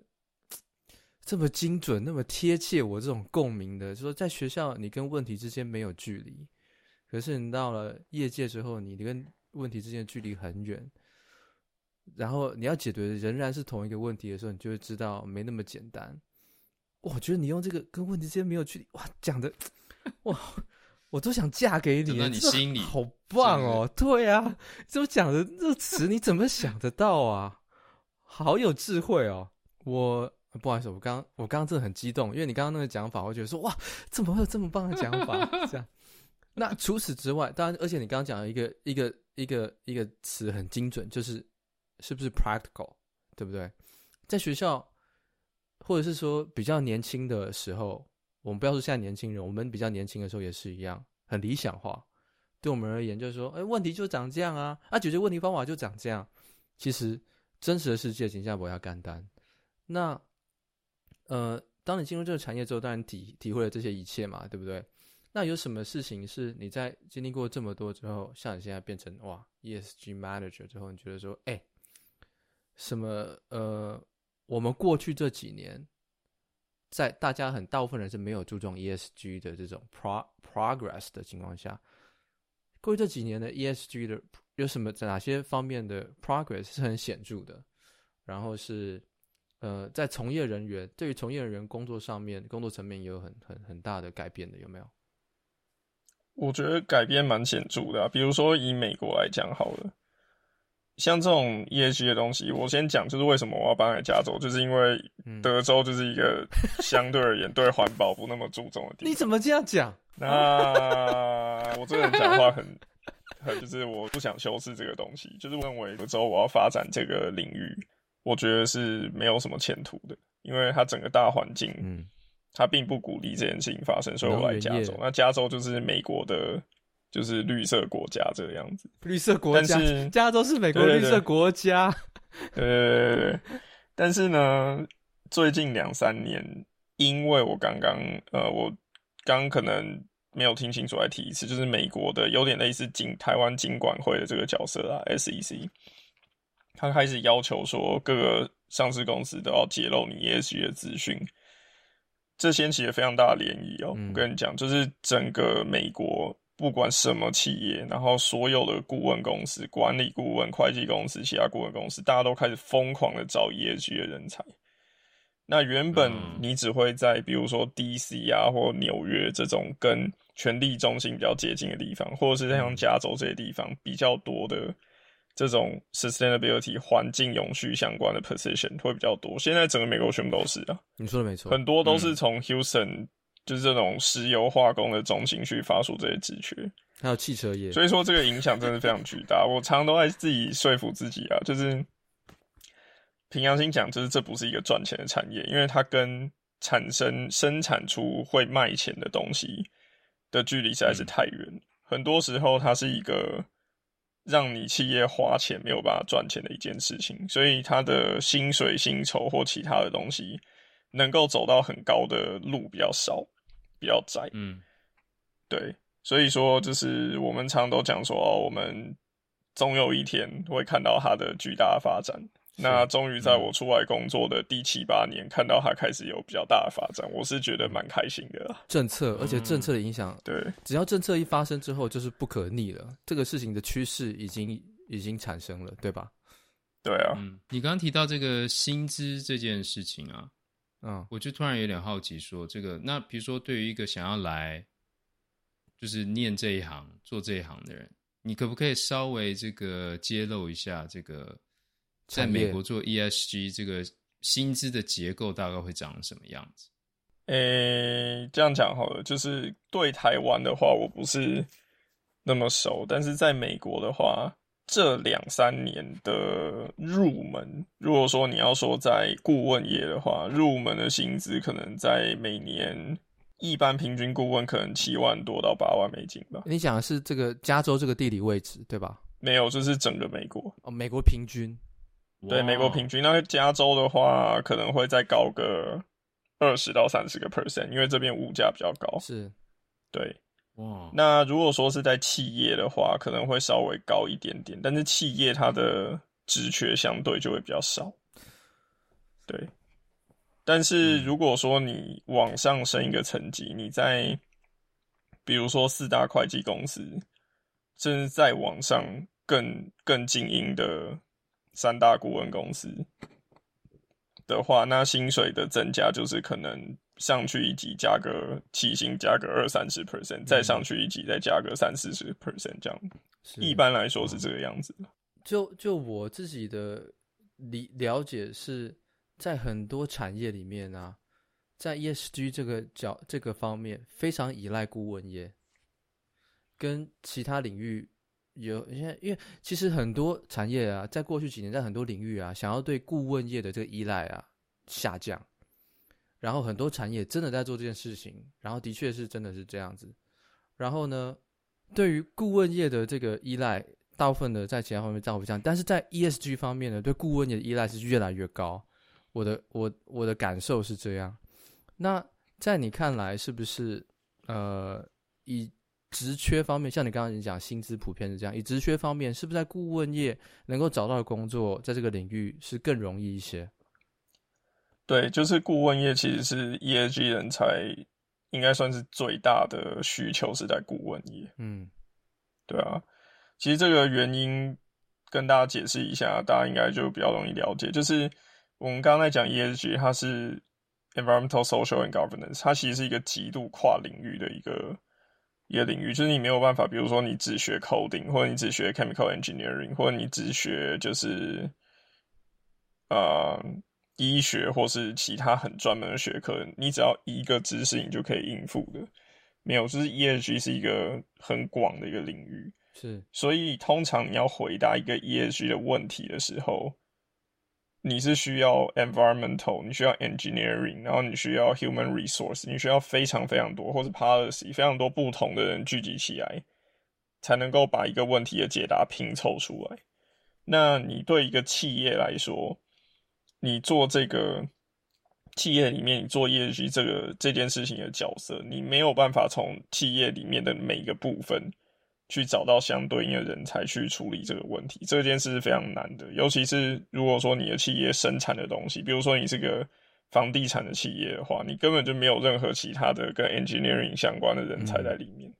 这么精准，那么贴切，我这种共鸣的，就是说在学校你跟问题之间没有距离，可是你到了业界之后，你跟问题之间的距离很远，然后你要解决的仍然是同一个问题的时候，你就会知道没那么简单。我觉得你用这个跟问题之间没有距离，哇，讲的哇，我都想嫁给你，你心里好棒哦！对啊，这么讲的这个词你怎么想得到啊？好有智慧哦，我。不好意思，我刚我刚刚真的很激动，因为你刚刚那个讲法，我觉得说哇，怎么会有这么棒的讲法？这样。那除此之外，当然，而且你刚刚讲的一个一个一个一个词很精准，就是是不是 practical，对不对？在学校，或者是说比较年轻的时候，我们不要说现在年轻人，我们比较年轻的时候也是一样，很理想化。对我们而言，就是说，哎，问题就长这样啊，啊，解决问题方法就长这样。其实真实的世界，请下不要干单。那呃，当你进入这个产业之后，当然体体会了这些一切嘛，对不对？那有什么事情是你在经历过这么多之后，像你现在变成哇 ESG manager 之后，你觉得说，哎，什么呃，我们过去这几年，在大家很大部分人是没有注重 ESG 的这种 pro progress 的情况下，过去这几年的 ESG 的有什么在哪些方面的 progress 是很显著的，然后是。呃，在从业人员对于从业人员工作上面，工作层面也有很很很大的改变的，有没有？我觉得改变蛮显著的啊。比如说以美国来讲好了，像这种 ESG 的东西，我先讲就是为什么我要搬来加州，就是因为德州就是一个相对而言对环保不那么注重的地方。<laughs> 你怎么这样讲？那我这个人讲话很很就是我不想修饰这个东西，就是认为德州我要发展这个领域。我觉得是没有什么前途的，因为它整个大环境，嗯，它并不鼓励这件事情发生，所以我来加州。那加州就是美国的，就是绿色国家这个样子。绿色国家，但是加州是美国绿色国家。对对对对。但是呢，最近两三年，因为我刚刚呃，我刚可能没有听清楚，来提一次，就是美国的有点类似金台湾金管会的这个角色啊，SEC。他开始要求说，各个上市公司都要揭露你 ESG 的资讯，这掀起了非常大的涟漪哦。我跟你讲，就是整个美国不管什么企业，然后所有的顾问公司、管理顾问、会计公司、其他顾问公司，大家都开始疯狂的找 ESG 的人才。那原本你只会在比如说 DC 啊，或纽约这种跟权力中心比较接近的地方，或者是像加州这些地方比较多的。这种 sustainability 环境永续相关的 position 会比较多。现在整个美国全部都是啊，你说的没错，很多都是从 Houston 就是这种石油化工的中心去发出这些职缺，还有汽车业。所以说这个影响真的非常巨大。我常常都在自己说服自己啊，就是凭良心讲，就是这不是一个赚钱的产业，因为它跟产生生产出会卖钱的东西的距离实在是太远。嗯。很多时候，它是一个。让你企业花钱没有办法赚钱的一件事情，所以它的薪水、薪酬或其他的东西，能够走到很高的路比较少，比较窄。嗯，对，所以说就是我们常常都讲说，哦，我们总有一天会看到它的巨大的发展。那终于在我出来工作的第七八年，看到它开始有比较大的发展，我是觉得蛮开心的。政策，而且政策的影响，对，只要政策一发生之后，就是不可逆了。这个事情的趋势已经已经产生了，对吧？对啊。嗯，你刚刚提到这个薪资这件事情啊，嗯，我就突然有点好奇，说这个，那比如说对于一个想要来就是念这一行、做这一行的人，你可不可以稍微这个揭露一下这个？在美国做 ESG 这个薪资的结构大概会长什么样子？诶、欸，这样讲好了，就是对台湾的话，我不是那么熟，但是在美国的话，这两三年的入门，如果说你要说在顾问业的话，入门的薪资可能在每年一般平均顾问可能七万多到八万美金吧。你讲的是这个加州这个地理位置对吧？没有，就是整个美国哦，美国平均。对美国平均，那加州的话可能会再高个二十到三十个 percent，因为这边物价比较高。是，对，哇。那如果说是在企业的话，可能会稍微高一点点，但是企业它的职缺相对就会比较少。对，但是如果说你往上升一个层级，你在比如说四大会计公司，甚至再往上更更精英的。三大顾问公司的话，那薪水的增加就是可能上去一级加个起薪加个二三十 percent，再上去一级再加个三四十 percent 这样。一般来说是这个样子。就就我自己的理了解是在很多产业里面啊，在 ESG 这个角这个方面非常依赖顾问业，跟其他领域。有，因为因为其实很多产业啊，在过去几年，在很多领域啊，想要对顾问业的这个依赖啊下降，然后很多产业真的在做这件事情，然后的确是真的是这样子。然后呢，对于顾问业的这个依赖，大部分的在其他方面照不降，但是在 ESG 方面呢，对顾问业的依赖是越来越高。我的我我的感受是这样。那在你看来，是不是呃以？职缺方面，像你刚刚讲，薪资普遍是这样。以职缺方面，是不是在顾问业能够找到的工作，在这个领域是更容易一些？对，就是顾问业其实是 ESG 人才应该算是最大的需求是在顾问业。嗯，对啊。其实这个原因跟大家解释一下，大家应该就比较容易了解。就是我们刚刚在讲 ESG，它是 Environmental, Social and Governance，它其实是一个极度跨领域的一个。一个领域就是你没有办法，比如说你只学 coding，或者你只学 chemical engineering，或者你只学就是呃医学或是其他很专门的学科，你只要一个知识你就可以应付的。没有，就是 ESG 是一个很广的一个领域，是。所以通常你要回答一个 ESG 的问题的时候。你是需要 environmental，你需要 engineering，然后你需要 human resource，你需要非常非常多，或是 policy 非常多不同的人聚集起来，才能够把一个问题的解答拼凑出来。那你对一个企业来说，你做这个企业里面，你做业绩这个这件事情的角色，你没有办法从企业里面的每一个部分。去找到相对应的人才去处理这个问题，这件事是非常难的。尤其是如果说你的企业生产的东西，比如说你是个房地产的企业的话，你根本就没有任何其他的跟 engineering 相关的人才在里面，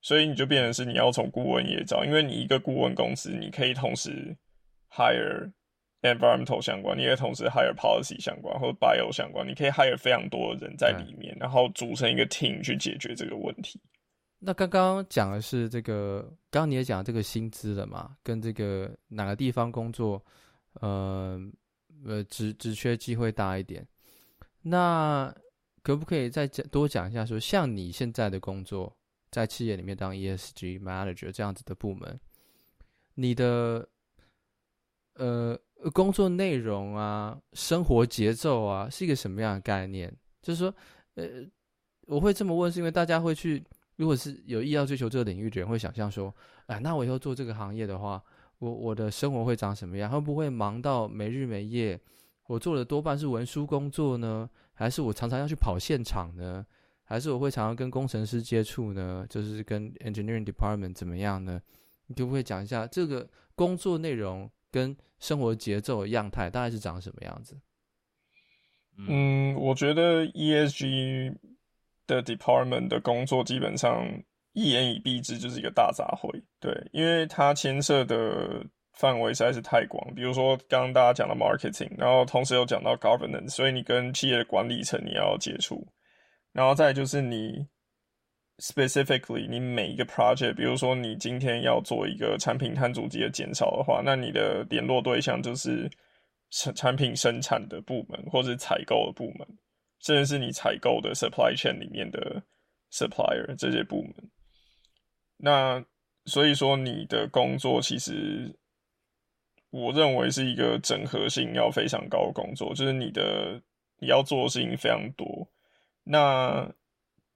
所以你就变成是你要从顾问业找，因为你一个顾问公司，你可以同时 hire environmental 相关，你也同时 hire policy 相关或者 bio 相关，你可以 hire 非常多的人在里面，然后组成一个 team 去解决这个问题。那刚刚讲的是这个，刚刚你也讲这个薪资了嘛？跟这个哪个地方工作，呃呃，职职缺机会大一点。那可不可以再讲多讲一下说，说像你现在的工作，在企业里面当 ESG manager 这样子的部门，你的呃工作内容啊，生活节奏啊，是一个什么样的概念？就是说，呃，我会这么问，是因为大家会去，如果是有意要追求这个领域的人，会想象说，哎，那我以后做这个行业的话，我我的生活会长什么样？会不会忙到没日没夜？我做的多半是文书工作呢，还是我常常要去跑现场呢？还是我会常常跟工程师接触呢？就是跟 engineering department 怎么样呢？你可不可以讲一下这个工作内容跟生活节奏的样态大概是长什么样子？嗯，我觉得 ESG 的 department 的工作基本上一言以蔽之就是一个大杂烩，对，因为它牵涉的范围实在是太广。比如说刚刚大家讲的 marketing，然后同时又讲到 governance，所以你跟企业的管理层你要接触，然后再就是你 specifically 你每一个 project，比如说你今天要做一个产品碳足迹的减少的话，那你的联络对象就是。产产品生产的部门，或是采购的部门，甚至是你采购的 supply chain 里面的 supplier 这些部门。那所以说，你的工作其实我认为是一个整合性要非常高的工作，就是你的你要做的事情非常多。那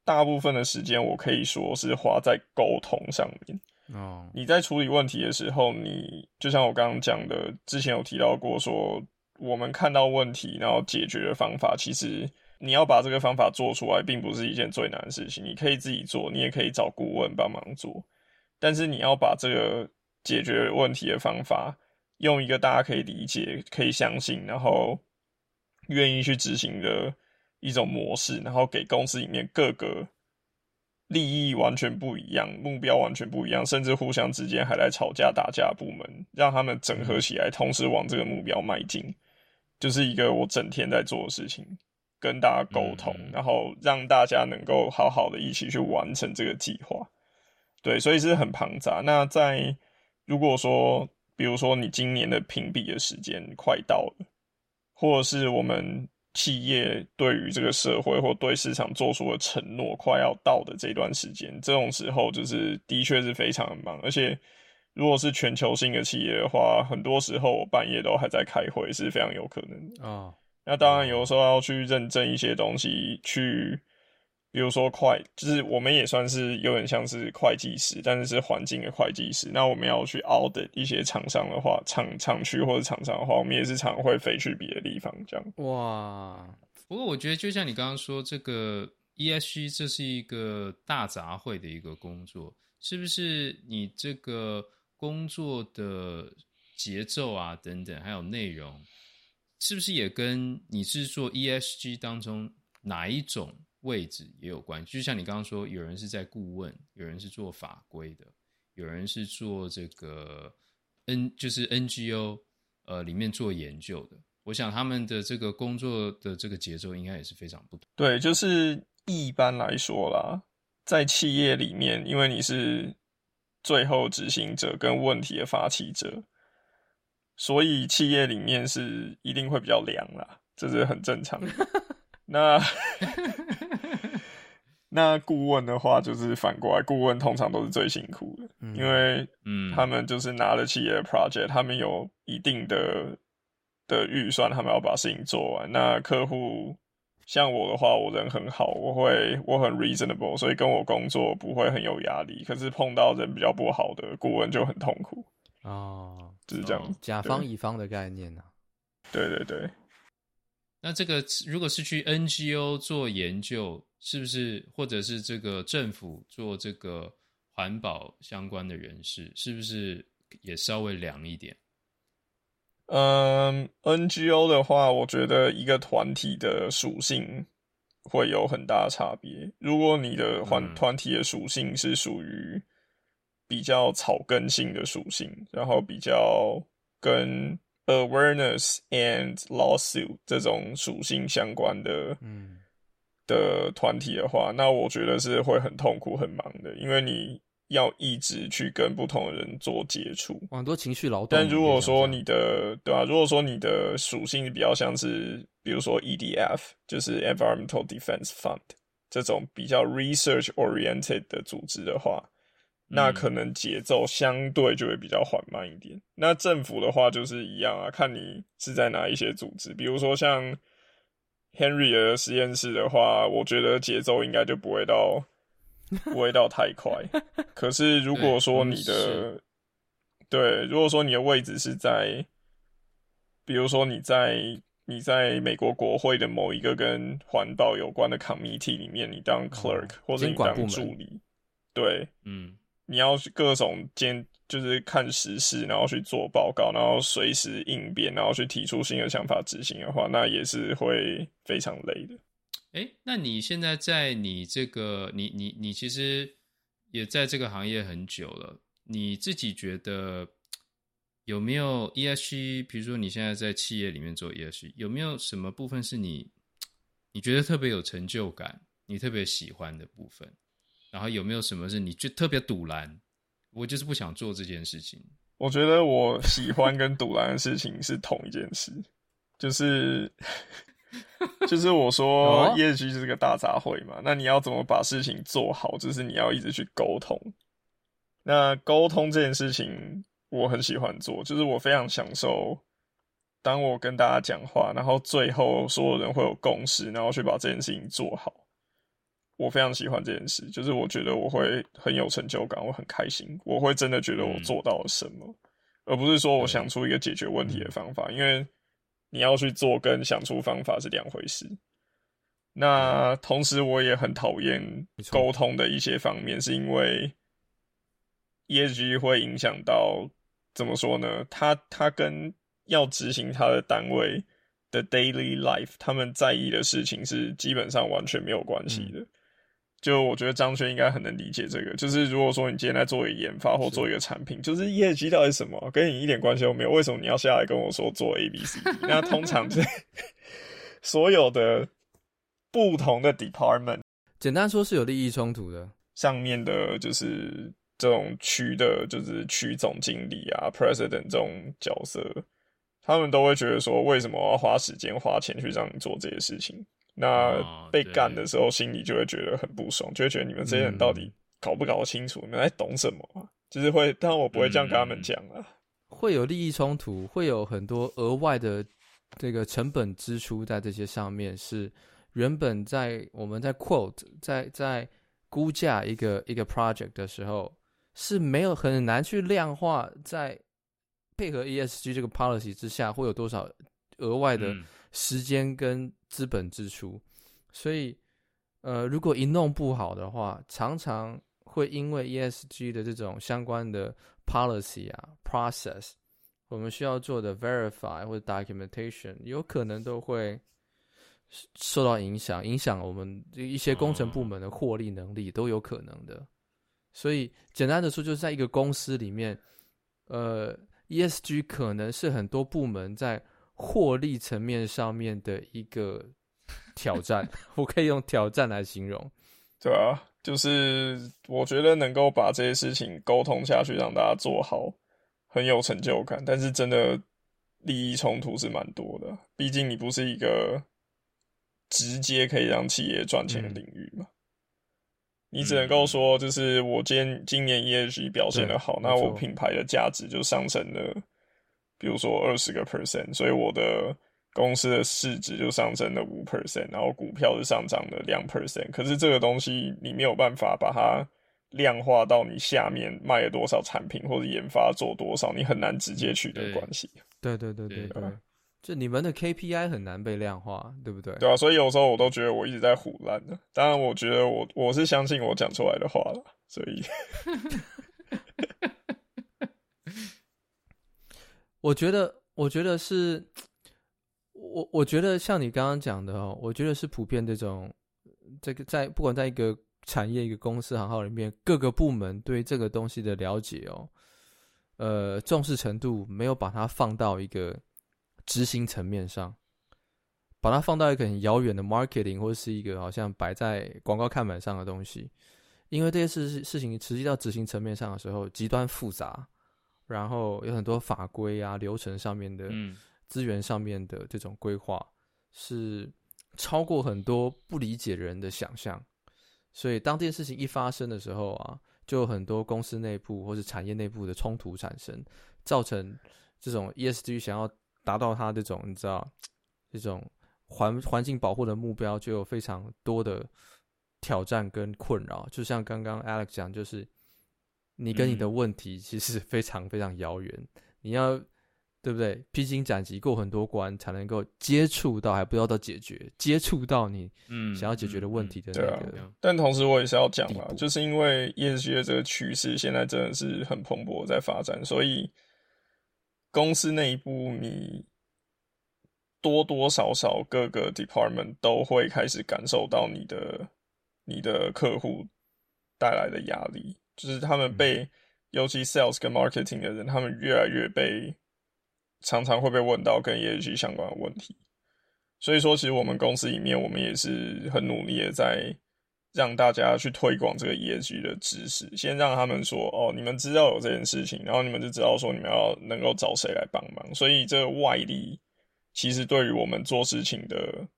大部分的时间，我可以说是花在沟通上面。哦，你在处理问题的时候，你就像我刚刚讲的，之前有提到过，说我们看到问题，然后解决的方法，其实你要把这个方法做出来，并不是一件最难的事情。你可以自己做，你也可以找顾问帮忙做，但是你要把这个解决问题的方法，用一个大家可以理解、可以相信，然后愿意去执行的一种模式，然后给公司里面各个。利益完全不一样，目标完全不一样，甚至互相之间还在吵架打架的部门，让他们整合起来，同时往这个目标迈进，就是一个我整天在做的事情，跟大家沟通，然后让大家能够好好的一起去完成这个计划。对，所以是很庞杂。那在如果说，比如说你今年的评比的时间快到了，或者是我们。企业对于这个社会或对市场做出的承诺快要到的这段时间，这种时候就是的确是非常的忙，而且如果是全球性的企业的话，很多时候我半夜都还在开会，是非常有可能的。哦，那当然有时候要去认证一些东西，去。比如说会，就是我们也算是有点像是会计师，但是是环境的会计师。那我们要去 audit 一些厂商的话，厂厂区或者厂商的话，我们也是常会飞去别的地方这样。哇，不过我觉得就像你刚刚说，这个 ESG 这是一个大杂烩的一个工作，是不是？你这个工作的节奏啊等等，还有内容，是不是也跟你是做 ESG 当中哪一种？位置也有关系，就像你刚刚说，有人是在顾问，有人是做法规的，有人是做这个 N 就是 NGO 呃里面做研究的。我想他们的这个工作的这个节奏应该也是非常不同。对，就是一般来说啦，在企业里面，因为你是最后执行者跟问题的发起者，所以企业里面是一定会比较凉啦，这是很正常的。<laughs> 那那顾问的话，就是反过来，顾问通常都是最辛苦的，嗯、因为嗯，他们就是拿了企业的 project，他们有一定的的预算，他们要把事情做完。那客户像我的话，我人很好，我会我很 reasonable，所以跟我工作不会很有压力。可是碰到人比较不好的顾问就很痛苦哦，就是这样，哦、甲方乙方的概念呢、啊？对对对。那这个如果是去 NGO 做研究，是不是或者是这个政府做这个环保相关的人士，是不是也稍微凉一点？嗯，NGO 的话，我觉得一个团体的属性会有很大差别。如果你的团团体的属性是属于比较草根性的属性，然后比较跟 Awareness and lawsuit 这种属性相关的，嗯，的团体的话，那我觉得是会很痛苦、很忙的，因为你要一直去跟不同的人做接触，很多情绪劳动。但如果说你的对吧、啊？如果说你的属性比较像是，比如说 EDF，就是 Environmental Defense Fund 这种比较 research oriented 的组织的话，那可能节奏相对就会比较缓慢一点。嗯、那政府的话就是一样啊，看你是在哪一些组织，比如说像 Henry 的实验室的话，我觉得节奏应该就不会到。<laughs> 不会到太快，可是如果说你的对，对，如果说你的位置是在，比如说你在你在美国国会的某一个跟环保有关的 committee 里面，你当 clerk、嗯、或者你当助理，对，嗯，你要去各种监，就是看时事，然后去做报告，然后随时应变，然后去提出新的想法执行的话，那也是会非常累的。哎，那你现在在你这个，你你你其实也在这个行业很久了，你自己觉得有没有 ESG？比如说你现在在企业里面做 ESG，有没有什么部分是你你觉得特别有成就感，你特别喜欢的部分？然后有没有什么是你就特别堵拦？我就是不想做这件事情。我觉得我喜欢跟堵拦的事情是同一件事，就是。就是我说 <laughs> 业绩是个大杂烩嘛，那你要怎么把事情做好？就是你要一直去沟通。那沟通这件事情，我很喜欢做，就是我非常享受，当我跟大家讲话，然后最后所有人会有共识，然后去把这件事情做好。我非常喜欢这件事，就是我觉得我会很有成就感，我很开心，我会真的觉得我做到了什么，而不是说我想出一个解决问题的方法，因为。你要去做跟想出方法是两回事。那同时我也很讨厌沟通的一些方面，是因为 ESG 会影响到怎么说呢？他他跟要执行他的单位的 daily life，他们在意的事情是基本上完全没有关系的。就我觉得张轩应该很能理解这个，就是如果说你今天在做一个研发或做一个产品，是就是 ESG 到底什么，跟你一点关系都没有，为什么你要下来跟我说做 A B C？<laughs> 那通常是所有的不同的 department，简单说是有利益冲突的。上面的就是这种区的，就是区总经理啊，president 这种角色，他们都会觉得说，为什么我要花时间花钱去让你做这些事情？那被干的时候，心里就会觉得很不爽，就会觉得你们这些人到底搞不搞得清楚？你们在懂什么？就是会，但我不会这样跟他们讲啊。会有利益冲突，会有很多额外的这个成本支出在这些上面，是原本在我们在 quote 在在估价一个一个 project 的时候是没有很难去量化，在配合 ESG 这个 policy 之下会有多少额外的时间跟。资本支出，所以，呃，如果一弄不好的话，常常会因为 ESG 的这种相关的 policy 啊、process，我们需要做的 verify 或者 documentation，有可能都会受到影响，影响我们一些工程部门的获利能力都有可能的。所以，简单的说，就是在一个公司里面，呃，ESG 可能是很多部门在。获利层面上面的一个挑战，<laughs> 我可以用挑战来形容。对啊，就是我觉得能够把这些事情沟通下去，让大家做好，很有成就感。但是真的利益冲突是蛮多的，毕竟你不是一个直接可以让企业赚钱的领域嘛。嗯、你只能够说，就是我今天今年 ESG 表现的好，那我品牌的价值就上升了。比如说二十个 percent，所以我的公司的市值就上升了五 percent，然后股票是上涨了两 percent。可是这个东西你没有办法把它量化到你下面卖了多少产品或者研发做多少，你很难直接取得关系。对对对对对，就你们的 KPI 很难被量化，对不对？对啊，所以有时候我都觉得我一直在胡乱的。当然，我觉得我我是相信我讲出来的话了，所以。<laughs> 我觉得，我觉得是，我我觉得像你刚刚讲的哦，我觉得是普遍这种，这个在不管在一个产业、一个公司行号里面，各个部门对这个东西的了解哦，呃，重视程度没有把它放到一个执行层面上，把它放到一个很遥远的 marketing 或是一个好像摆在广告看板上的东西，因为这些事事情实际到执行层面上的时候，极端复杂，然后有很多法规啊、流程上面的、资源上面的这种规划，是超过很多不理解人的想象。所以当这件事情一发生的时候啊，就有很多公司内部或是产业内部的冲突产生，造成这种 ESG 想要达到它这种你知道这种环环境保护的目标，就有非常多的。挑战跟困扰，就像刚刚 Alex 讲，就是你跟你的问题其实非常非常遥远，嗯、你要对不对？披荆斩棘过很多关，才能够接触到，还不要到解决，接触到你嗯想要解决的问题的那个、嗯嗯啊。但同时我也是要讲嘛，就是因为 ESG 的这个趋势现在真的是很蓬勃在发展，所以公司内部你多多少少各个 department 都会开始感受到你的。你的客户带来的压力，就是他们被，嗯、尤其 sales 跟 marketing 的人，他们越来越被常常会被问到跟 ESG 相关的问题。所以说，其实我们公司里面，我们也是很努力的在让大家去推广这个 ESG 的知识，先让他们说哦，你们知道有这件事情，然后你们就知道说你们要能够找谁来帮忙。所以这个外力其实对于我们做事情的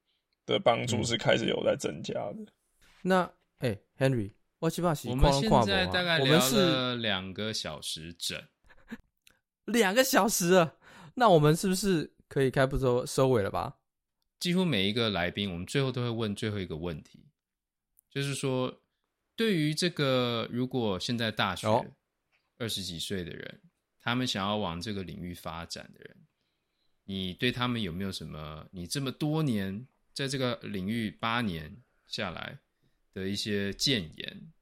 的帮助是开始有在增加的。嗯那哎、欸、，Henry，我起码是我们现在大概聊了两个小时整，两个小时了，那我们是不是可以开不收收尾了吧？几乎每一个来宾，我们最后都会问最后一个问题，就是说，对于这个如果现在大学二十几岁的人，他们想要往这个领域发展的人，你对他们有没有什么？你这么多年在这个领域八年下来。的一些建言，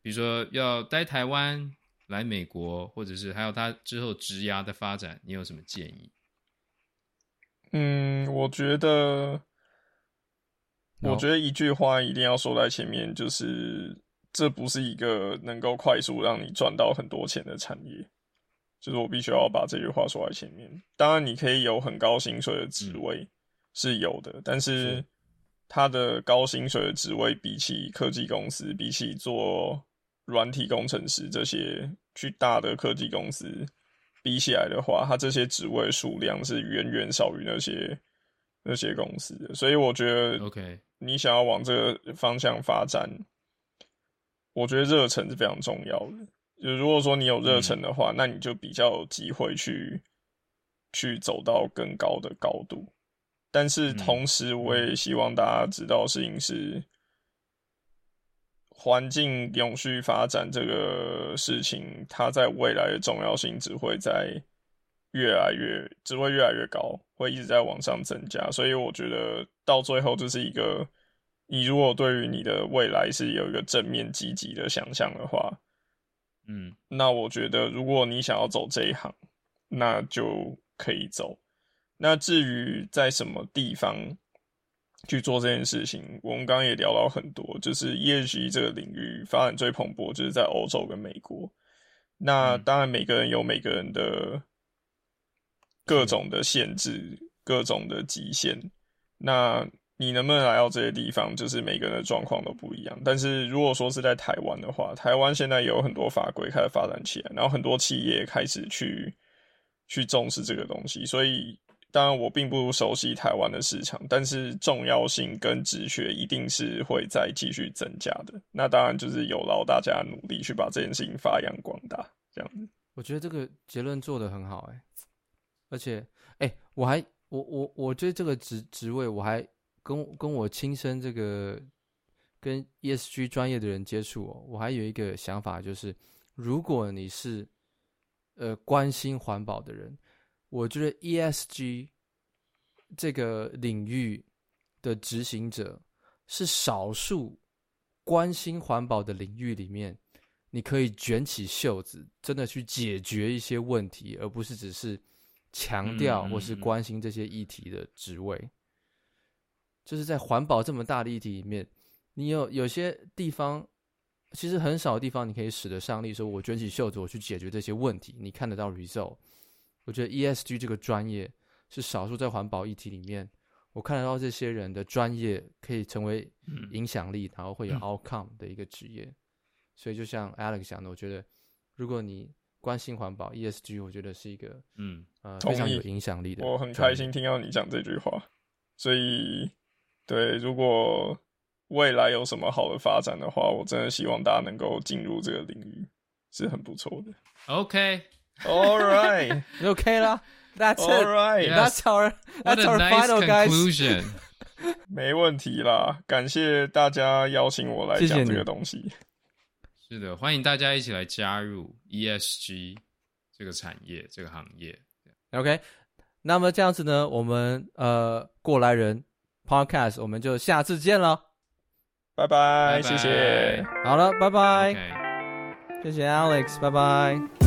比如说要待台湾、来美国，或者是还有他之后职涯的发展，你有什么建议？嗯，我觉得，我觉得一句话一定要说在前面，就是这不是一个能够快速让你赚到很多钱的产业，就是我必须要把这句话说在前面。当然，你可以有很高薪水的职位是有的，嗯、但是。他的高薪水的职位，比起科技公司，比起做软体工程师这些巨大的科技公司比起来的话，他这些职位数量是远远少于那些那些公司的。所以我觉得，OK，你想要往这个方向发展，我觉得热忱是非常重要的。就如果说你有热忱的话，嗯，那你就比较有机会去去走到更高的高度。但是同时，我也希望大家知道，事情是环境永续发展这个事情，它在未来的重要性只会在越来越，只会越来越高，会一直在往上增加。所以我觉得到最后，这是一个你如果对于你的未来是有一个正面积极的想象的话，嗯，那我觉得如果你想要走这一行，那就可以走。那至于在什么地方去做这件事情，我们刚刚也聊到很多，就是 ESG 这个领域发展最蓬勃，就是在欧洲跟美国。那当然，每个人有每个人的各种的限制，各种的极限。那你能不能来到这些地方，就是每个人的状况都不一样。但是如果说是在台湾的话，台湾现在有很多法规开始发展起来，然后很多企业开始去去重视这个东西，所以。当然，我并不熟悉台湾的市场，但是重要性跟职缺一定是会再继续增加的。那当然就是有劳大家努力去把这件事情发扬光大，这样子。我觉得这个结论做得很好，哎，而且，哎，我还，我我我觉这个职职位，我还跟跟我亲身这个跟 ESG 专业的人接触哦，我还有一个想法，就是如果你是呃关心环保的人。我觉得 ESG 这个领域的执行者是少数关心环保的领域里面，你可以卷起袖子，真的去解决一些问题，而不是只是强调或是关心这些议题的职位。就是在环保这么大的议题里面，你有有些地方，其实很少的地方，你可以使得上力，说我卷起袖子，我去解决这些问题，你看得到 result。我觉得 ESG 这个专业是少数在环保议题里面，我看得到这些人的专业可以成为影响力，然后会有 outcome 的一个职业。所以就像 Alex 讲的，我觉得如果你关心环保，ESG，我觉得是一个嗯呃非常有影响力的。我很开心听到你讲这句话，所以对，如果未来有什么好的发展的话，我真的希望大家能够进入这个领域，是很不错的。OK，All right，OK 啦，That's all right，That's our That's our final conclusion。没问题啦，感谢大家邀请我来讲这个东西。是的，欢迎大家一起来加入 ESG 这个产业、这个行业。OK，那么这样子呢，我们呃过来人 Podcast 我们就下次见了，拜拜，谢谢。好了，拜拜，谢谢 Alex，拜拜。